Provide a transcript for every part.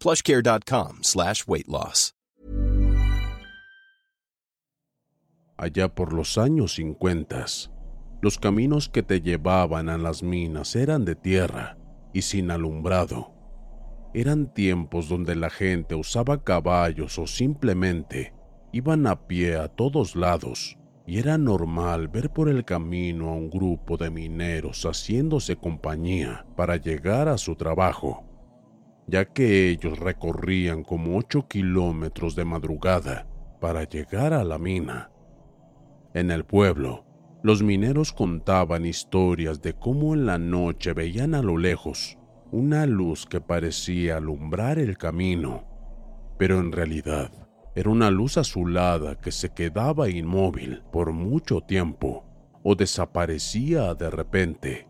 plushcare.com slash weight loss. Allá por los años 50, los caminos que te llevaban a las minas eran de tierra y sin alumbrado. Eran tiempos donde la gente usaba caballos o simplemente iban a pie a todos lados y era normal ver por el camino a un grupo de mineros haciéndose compañía para llegar a su trabajo, ya que ellos recorrían como 8 kilómetros de madrugada para llegar a la mina. En el pueblo, los mineros contaban historias de cómo en la noche veían a lo lejos una luz que parecía alumbrar el camino, pero en realidad era una luz azulada que se quedaba inmóvil por mucho tiempo o desaparecía de repente.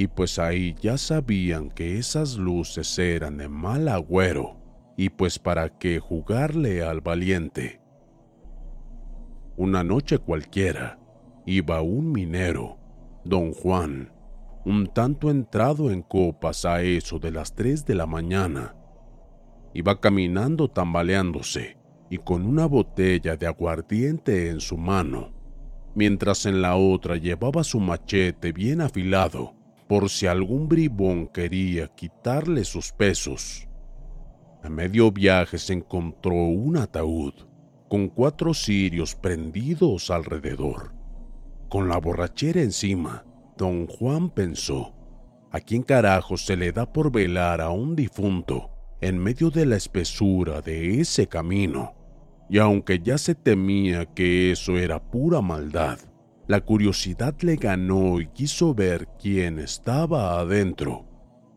Y pues ahí ya sabían que esas luces eran de mal agüero y pues para qué jugarle al valiente. Una noche cualquiera iba un minero, don Juan, un tanto entrado en copas a eso de las tres de la mañana. Iba caminando tambaleándose y con una botella de aguardiente en su mano, mientras en la otra llevaba su machete bien afilado por si algún bribón quería quitarle sus pesos. A medio viaje se encontró un ataúd con cuatro cirios prendidos alrededor. Con la borrachera encima, don Juan pensó, ¿a quién carajo se le da por velar a un difunto en medio de la espesura de ese camino? Y aunque ya se temía que eso era pura maldad, la curiosidad le ganó y quiso ver quién estaba adentro.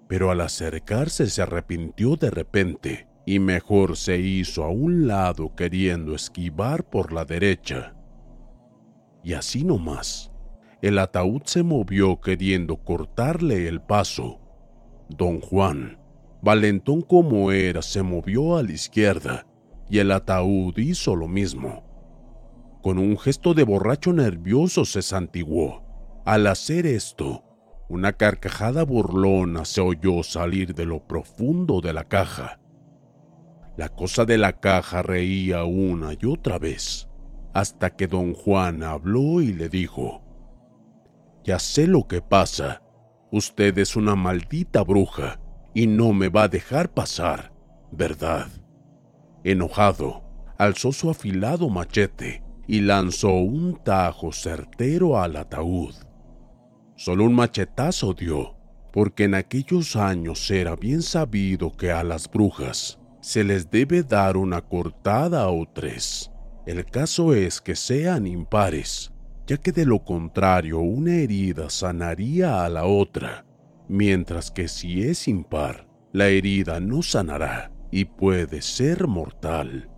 Pero al acercarse se arrepintió de repente y mejor se hizo a un lado queriendo esquivar por la derecha. Y así nomás, el ataúd se movió queriendo cortarle el paso. Don Juan, valentón como era, se movió a la izquierda y el ataúd hizo lo mismo. Con un gesto de borracho nervioso se santiguó. Al hacer esto, una carcajada burlona se oyó salir de lo profundo de la caja. La cosa de la caja reía una y otra vez, hasta que don Juan habló y le dijo, Ya sé lo que pasa, usted es una maldita bruja y no me va a dejar pasar, ¿verdad? Enojado, alzó su afilado machete y lanzó un tajo certero al ataúd. Solo un machetazo dio, porque en aquellos años era bien sabido que a las brujas se les debe dar una cortada o tres. El caso es que sean impares, ya que de lo contrario una herida sanaría a la otra, mientras que si es impar, la herida no sanará y puede ser mortal.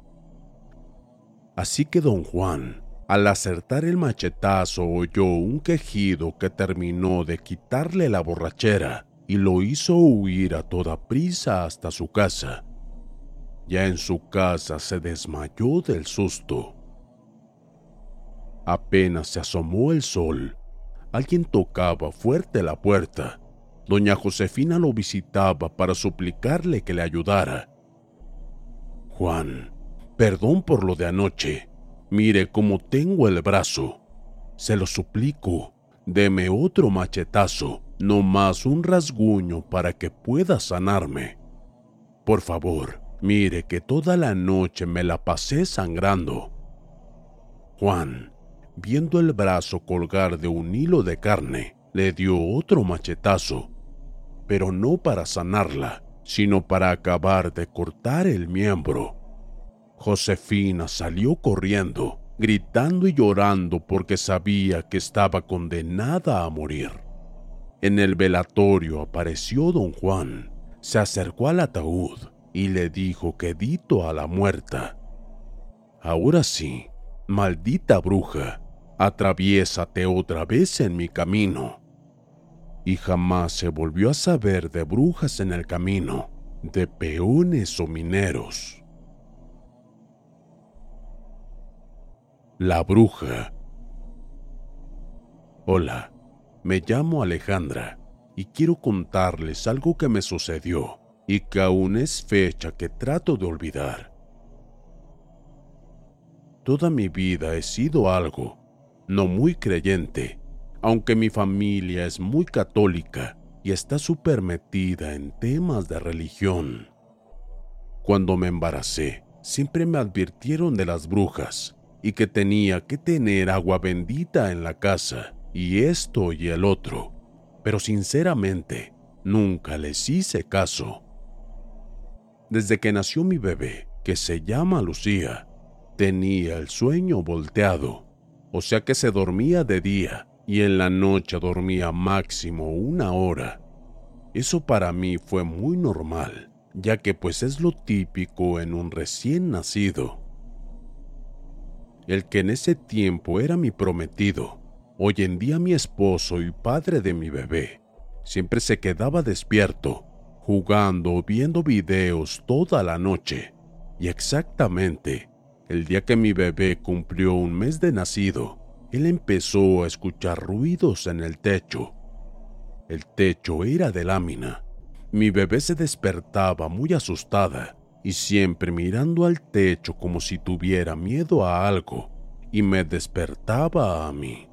Así que don Juan, al acertar el machetazo, oyó un quejido que terminó de quitarle la borrachera y lo hizo huir a toda prisa hasta su casa. ya en su casa se desmayó del susto. Apenas se asomó el sol, alguien tocaba fuerte la puerta. Doña Josefina lo visitaba para suplicarle que le ayudara. Juan, perdón por lo de anoche. Mire cómo tengo el brazo. Se lo suplico, deme otro machetazo, no más un rasguño para que pueda sanarme. Por favor, mire que toda la noche me la pasé sangrando. Juan, viendo el brazo colgar de un hilo de carne, le dio otro machetazo, pero no para sanarla, sino para acabar de cortar el miembro. Josefina salió corriendo, gritando y llorando porque sabía que estaba condenada a morir. En el velatorio apareció don Juan, se acercó al ataúd y le dijo quedito a la muerta. Ahora sí, maldita bruja, atraviésate otra vez en mi camino. Y jamás se volvió a saber de brujas en el camino, de peones o mineros. La bruja. Hola, me llamo Alejandra y quiero contarles algo que me sucedió y que aún es fecha que trato de olvidar. Toda mi vida he sido algo, no muy creyente, aunque mi familia es muy católica y está súper metida en temas de religión. Cuando me embaracé, siempre me advirtieron de las brujas y que tenía que tener agua bendita en la casa y esto y el otro, pero sinceramente nunca les hice caso. Desde que nació mi bebé, que se llama Lucía, tenía el sueño volteado, o sea que se dormía de día y en la noche dormía máximo una hora. Eso para mí fue muy normal, ya que pues es lo típico en un recién nacido. El que en ese tiempo era mi prometido, hoy en día mi esposo y padre de mi bebé, siempre se quedaba despierto jugando o viendo videos toda la noche. Y exactamente, el día que mi bebé cumplió un mes de nacido, él empezó a escuchar ruidos en el techo. El techo era de lámina. Mi bebé se despertaba muy asustada y siempre mirando al techo como si tuviera miedo a algo y me despertaba a mí.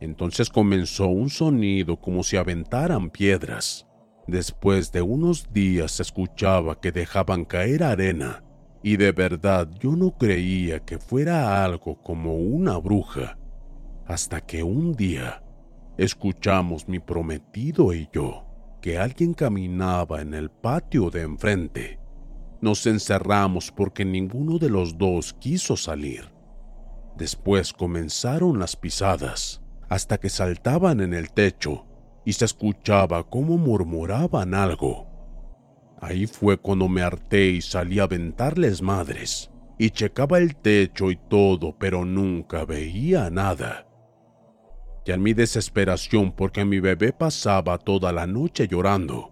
Entonces comenzó un sonido como si aventaran piedras. Después de unos días se escuchaba que dejaban caer arena y de verdad yo no creía que fuera algo como una bruja, hasta que un día escuchamos mi prometido y yo que alguien caminaba en el patio de enfrente. Nos encerramos porque ninguno de los dos quiso salir. Después comenzaron las pisadas, hasta que saltaban en el techo y se escuchaba cómo murmuraban algo. Ahí fue cuando me harté y salí a aventarles madres, y checaba el techo y todo, pero nunca veía nada. Ya en mi desesperación porque mi bebé pasaba toda la noche llorando,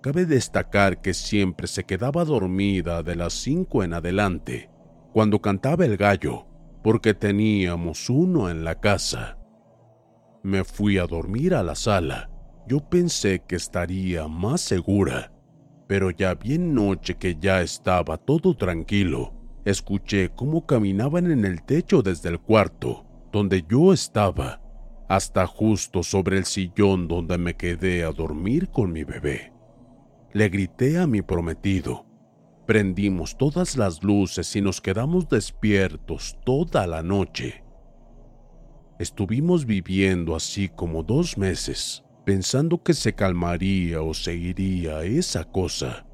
cabe destacar que siempre se quedaba dormida de las cinco en adelante, cuando cantaba el gallo, porque teníamos uno en la casa. Me fui a dormir a la sala. Yo pensé que estaría más segura, pero ya bien noche que ya estaba todo tranquilo, escuché cómo caminaban en el techo desde el cuarto, donde yo estaba, hasta justo sobre el sillón donde me quedé a dormir con mi bebé. Le grité a mi prometido. Prendimos todas las luces y nos quedamos despiertos toda la noche. Estuvimos viviendo así como dos meses, pensando que se calmaría o se iría esa cosa.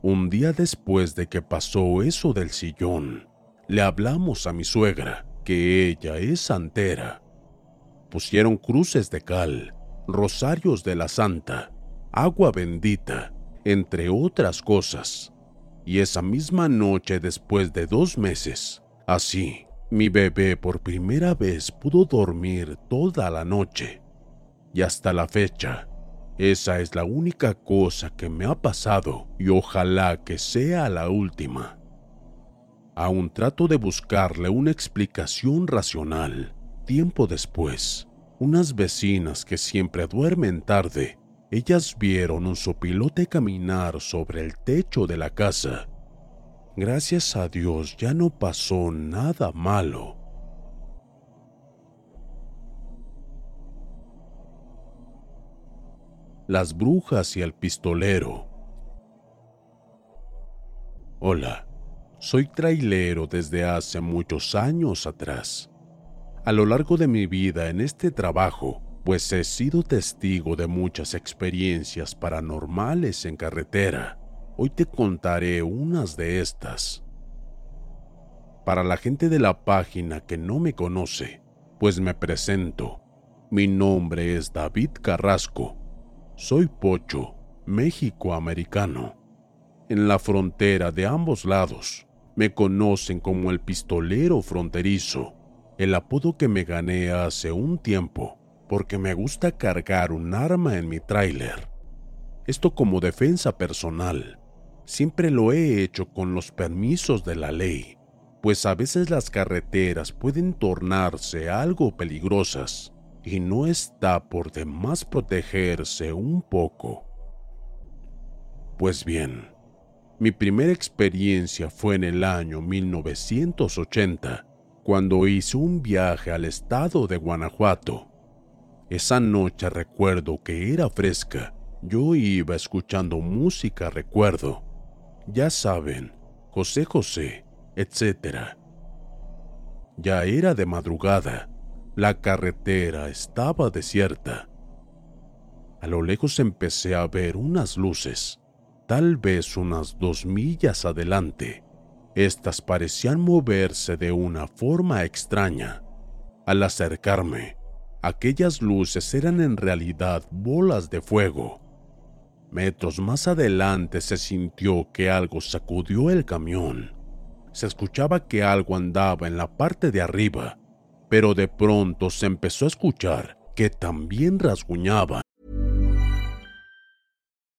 Un día después de que pasó eso del sillón, le hablamos a mi suegra, que ella es santera. Pusieron cruces de cal, rosarios de la santa, agua bendita, entre otras cosas. Y esa misma noche después de dos meses, así, mi bebé por primera vez pudo dormir toda la noche y hasta la fecha Esa es la única cosa que me ha pasado y ojalá que sea la última. Aún trato de buscarle una explicación racional. Tiempo después, unas vecinas que siempre duermen tarde, ellas vieron un sopilote caminar sobre el techo de la casa. Gracias a Dios ya no pasó nada malo. Las brujas y el pistolero. Hola, soy trailero desde hace muchos años atrás. A lo largo de mi vida en este trabajo, pues he sido testigo de muchas experiencias paranormales en carretera. Hoy te contaré unas de estas. Para la gente de la página que no me conoce, pues me presento. Mi nombre es David Carrasco. Soy pocho, México-americano. En la frontera de ambos lados, me conocen como el pistolero fronterizo el apodo que me gané hace un tiempo porque me gusta cargar un arma en mi tráiler. Esto como defensa personal. Siempre lo he hecho con los permisos de la ley, pues a veces las carreteras pueden tornarse algo peligrosas y no está por demás protegerse un poco. Pues bien, mi primera experiencia fue en el año 1980 cuando hice un viaje al estado de Guanajuato. Esa noche recuerdo que era fresca. Yo iba escuchando música, recuerdo. Ya saben, José José, etc. Ya era de madrugada. La carretera estaba desierta. A lo lejos empecé a ver unas luces, tal vez unas dos millas adelante. Estas parecían moverse de una forma extraña. Al acercarme, aquellas luces eran en realidad bolas de fuego. Metros más adelante se sintió que algo sacudió el camión. Se escuchaba que algo andaba en la parte de arriba, pero de pronto se empezó a escuchar que también rasguñaba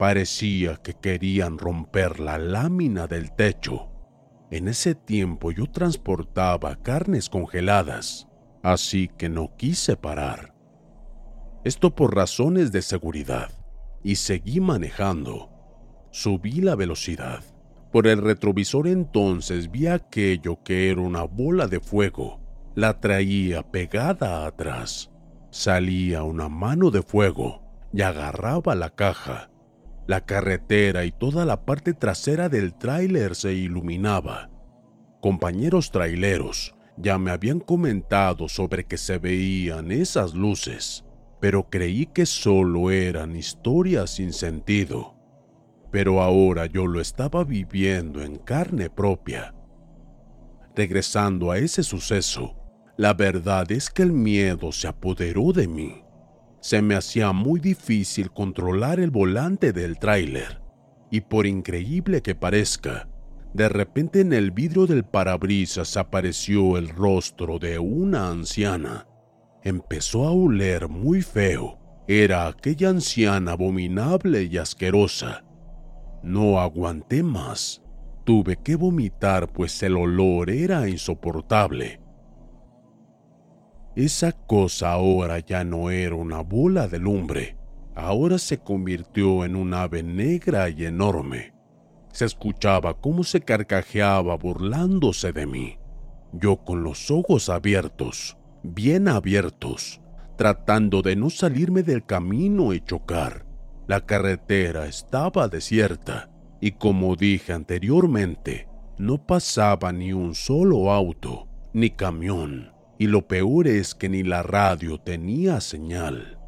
Parecía que querían romper la lámina del techo. En ese tiempo yo transportaba carnes congeladas, así que no quise parar. Esto por razones de seguridad, y seguí manejando. Subí la velocidad. Por el retrovisor entonces vi aquello que era una bola de fuego. La traía pegada atrás. Salía una mano de fuego y agarraba la caja. La carretera y toda la parte trasera del tráiler se iluminaba. Compañeros traileros ya me habían comentado sobre que se veían esas luces, pero creí que solo eran historias sin sentido. Pero ahora yo lo estaba viviendo en carne propia. Regresando a ese suceso, la verdad es que el miedo se apoderó de mí se me hacía muy difícil controlar el volante del tráiler. Y por increíble que parezca, de repente en el vidrio del parabrisas apareció el rostro de una anciana. Empezó a oler muy feo. Era aquella anciana abominable y asquerosa. No aguanté más. Tuve que vomitar pues el olor era insoportable. Esa cosa ahora ya no era una bola de lumbre, ahora se convirtió en un ave negra y enorme. Se escuchaba cómo se carcajeaba burlándose de mí. Yo con los ojos abiertos, bien abiertos, tratando de no salirme del camino y chocar. La carretera estaba desierta y como dije anteriormente, no pasaba ni un solo auto, ni camión, y lo peor es que ni la radio tenía señal.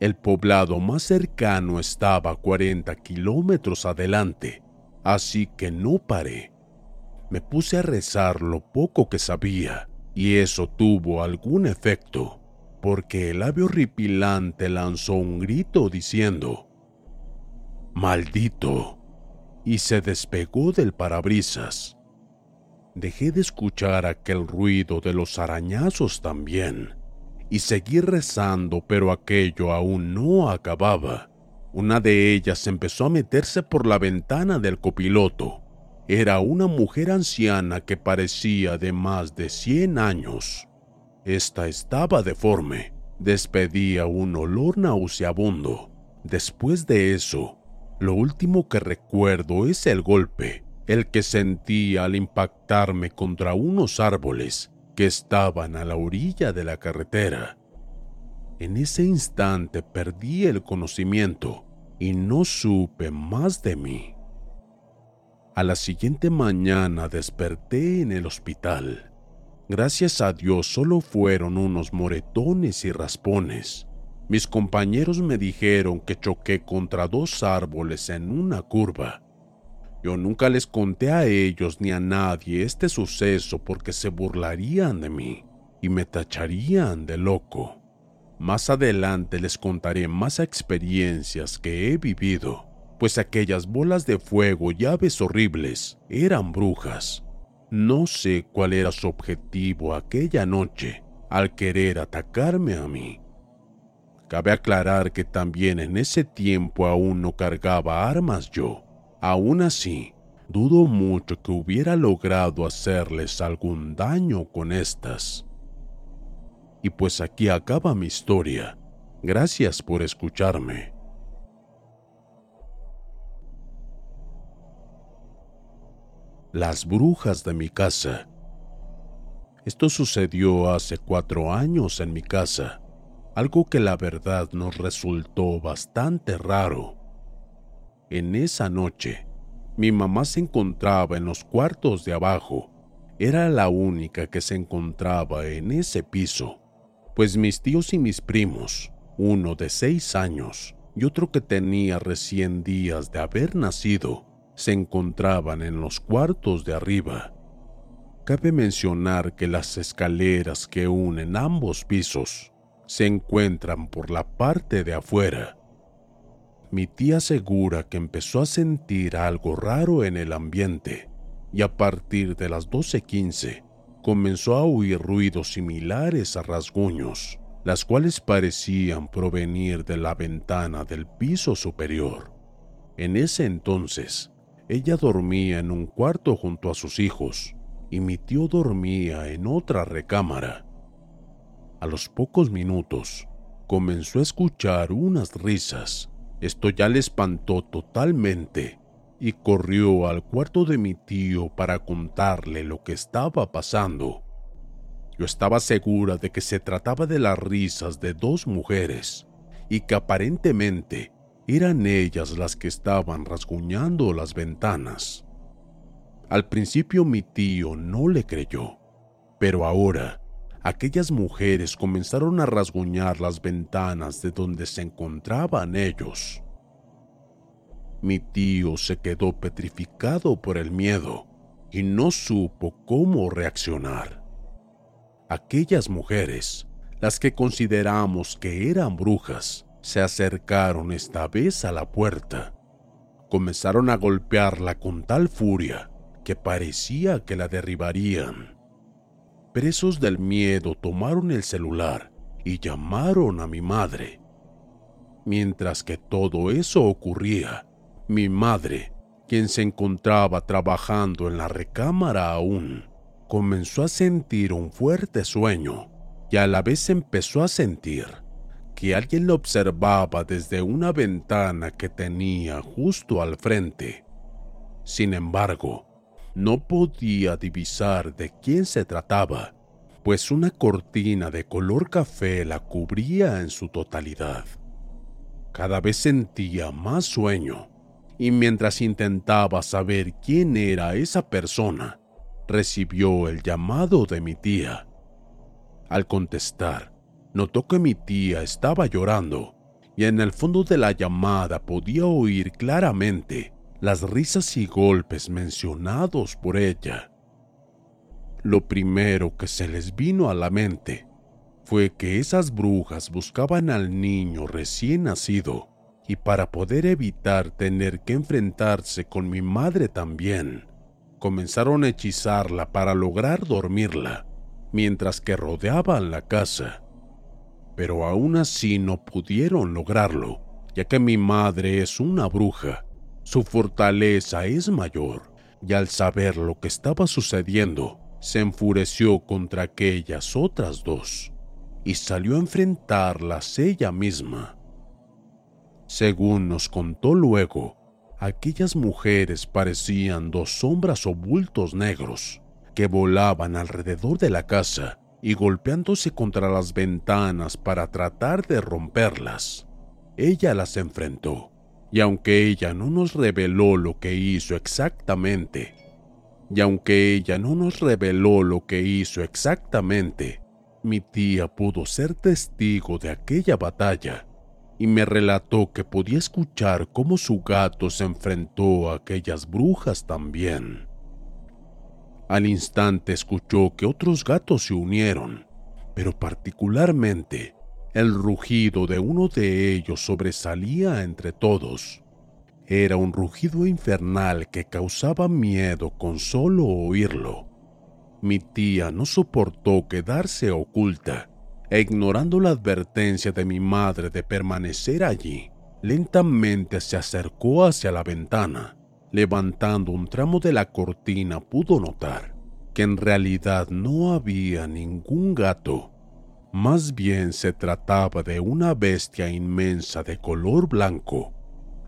El poblado más cercano estaba a 40 kilómetros adelante, así que no paré. Me puse a rezar lo poco que sabía, y eso tuvo algún efecto, porque el ave horripilante lanzó un grito diciendo, ¡Maldito! y se despegó del parabrisas. Dejé de escuchar aquel ruido de los arañazos también, y seguí rezando, pero aquello aún no acababa. Una de ellas empezó a meterse por la ventana del copiloto. Era una mujer anciana que parecía de más de 100 años. Esta estaba deforme, despedía un olor nauseabundo. Después de eso, lo último que recuerdo es el golpe, el que sentí al impactarme contra unos árboles que estaban a la orilla de la carretera. En ese instante perdí el conocimiento y no supe más de mí. A la siguiente mañana desperté en el hospital. Gracias a Dios solo fueron unos moretones y raspones. Mis compañeros me dijeron que choqué contra dos árboles en una curva. Yo nunca les conté a ellos ni a nadie este suceso porque se burlarían de mí y me tacharían de loco. Más adelante les contaré más experiencias que he vivido, pues aquellas bolas de fuego y aves horribles eran brujas. No sé cuál era su objetivo aquella noche al querer atacarme a mí Cabe aclarar que también en ese tiempo aún no cargaba armas yo. Aún así, dudo mucho que hubiera logrado hacerles algún daño con estas. Y pues aquí acaba mi historia. Gracias por escucharme. Las brujas de mi casa. Esto sucedió hace cuatro años en mi casa algo que la verdad nos resultó bastante raro. En esa noche, mi mamá se encontraba en los cuartos de abajo. Era la única que se encontraba en ese piso, pues mis tíos y mis primos, uno de seis años y otro que tenía recién días de haber nacido, se encontraban en los cuartos de arriba. Cabe mencionar que las escaleras que unen ambos pisos se encuentran por la parte de afuera. Mi tía asegura que empezó a sentir algo raro en el ambiente y a partir de las 12.15 comenzó a oír ruidos similares a rasguños, las cuales parecían provenir de la ventana del piso superior. En ese entonces, ella dormía en un cuarto junto a sus hijos y mi tío dormía en otra recámara. A los pocos minutos, comenzó a escuchar unas risas. Esto ya le espantó totalmente y corrió al cuarto de mi tío para contarle lo que estaba pasando. Yo estaba segura de que se trataba de las risas de dos mujeres y que aparentemente eran ellas las que estaban rasguñando las ventanas. Al principio mi tío no le creyó, pero ahora aquellas mujeres comenzaron a rasguñar las ventanas de donde se encontraban ellos. Mi tío se quedó petrificado por el miedo y no supo cómo reaccionar. Aquellas mujeres, las que consideramos que eran brujas, se acercaron esta vez a la puerta. Comenzaron a golpearla con tal furia que parecía que la derribarían presos del miedo, tomaron el celular y llamaron a mi madre. Mientras que todo eso ocurría, mi madre, quien se encontraba trabajando en la recámara aún, comenzó a sentir un fuerte sueño y a la vez empezó a sentir que alguien lo observaba desde una ventana que tenía justo al frente. Sin embargo, no podía divisar de quién se trataba, pues una cortina de color café la cubría en su totalidad. Cada vez sentía más sueño, y mientras intentaba saber quién era esa persona, recibió el llamado de mi tía. Al contestar, notó que mi tía estaba llorando y en el fondo de la llamada podía oír claramente las risas y golpes mencionados por ella. Lo primero que se les vino a la mente fue que esas brujas buscaban al niño recién nacido y para poder evitar tener que enfrentarse con mi madre también, comenzaron a hechizarla para lograr dormirla mientras que rodeaban la casa pero aún así no pudieron lograrlo, ya que mi madre es una bruja. Su fortaleza es mayor, y al saber lo que estaba sucediendo, se enfureció contra aquellas otras dos, y salió a enfrentarlas ella misma. Según nos contó luego, aquellas mujeres parecían dos sombras o bultos negros que volaban alrededor de la casa y golpeándose contra las ventanas para tratar de romperlas. Ella las enfrentó, y aunque ella no nos reveló lo que hizo exactamente, y aunque ella no nos reveló lo que hizo exactamente, mi tía pudo ser testigo de aquella batalla y me relató que podía escuchar cómo su gato se enfrentó a aquellas brujas también. Al instante escuchó que otros gatos se unieron, pero particularmente el rugido de uno de ellos sobresalía entre todos. Era un rugido infernal que causaba miedo con solo oírlo. Mi tía no soportó quedarse oculta e ignorando la advertencia de mi madre de permanecer allí, lentamente se acercó hacia la ventana levantando un tramo de la cortina pudo notar que en realidad no había ningún gato. Más bien se trataba de una bestia inmensa de color blanco.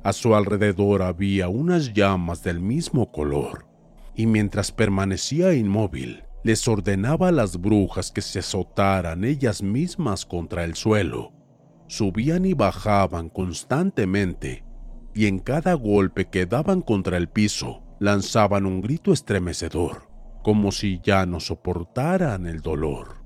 A su alrededor había unas llamas del mismo color, y mientras permanecía inmóvil, les ordenaba a las brujas que se azotaran ellas mismas contra el suelo. Subían y bajaban constantemente, y en cada golpe que daban contra el piso lanzaban un grito estremecedor, como si ya no soportaran el dolor.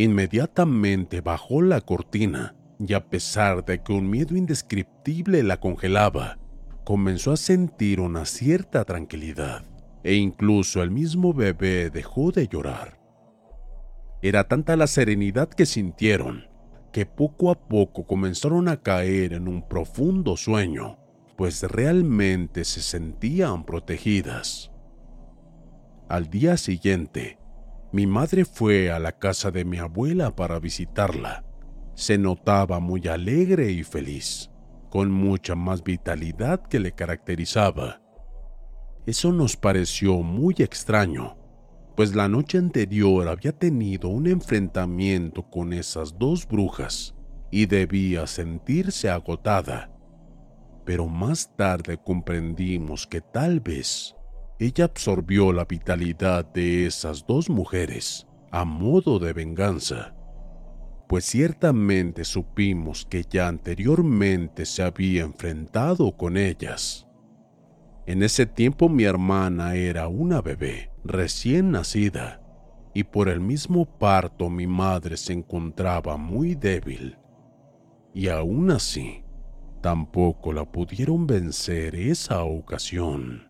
Inmediatamente bajó la cortina y a pesar de que un miedo indescriptible la congelaba, comenzó a sentir una cierta tranquilidad e incluso el mismo bebé dejó de llorar. Era tanta la serenidad que sintieron que poco a poco comenzaron a caer en un profundo sueño, pues realmente se sentían protegidas. Al día siguiente, mi madre fue a la casa de mi abuela para visitarla. Se notaba muy alegre y feliz, con mucha más vitalidad que le caracterizaba. Eso nos pareció muy extraño, pues la noche anterior había tenido un enfrentamiento con esas dos brujas y debía sentirse agotada. Pero más tarde comprendimos que tal vez ella absorbió la vitalidad de esas dos mujeres a modo de venganza, pues ciertamente supimos que ya anteriormente se había enfrentado con ellas. En ese tiempo mi hermana era una bebé recién nacida y por el mismo parto mi madre se encontraba muy débil. Y aún así, tampoco la pudieron vencer esa ocasión.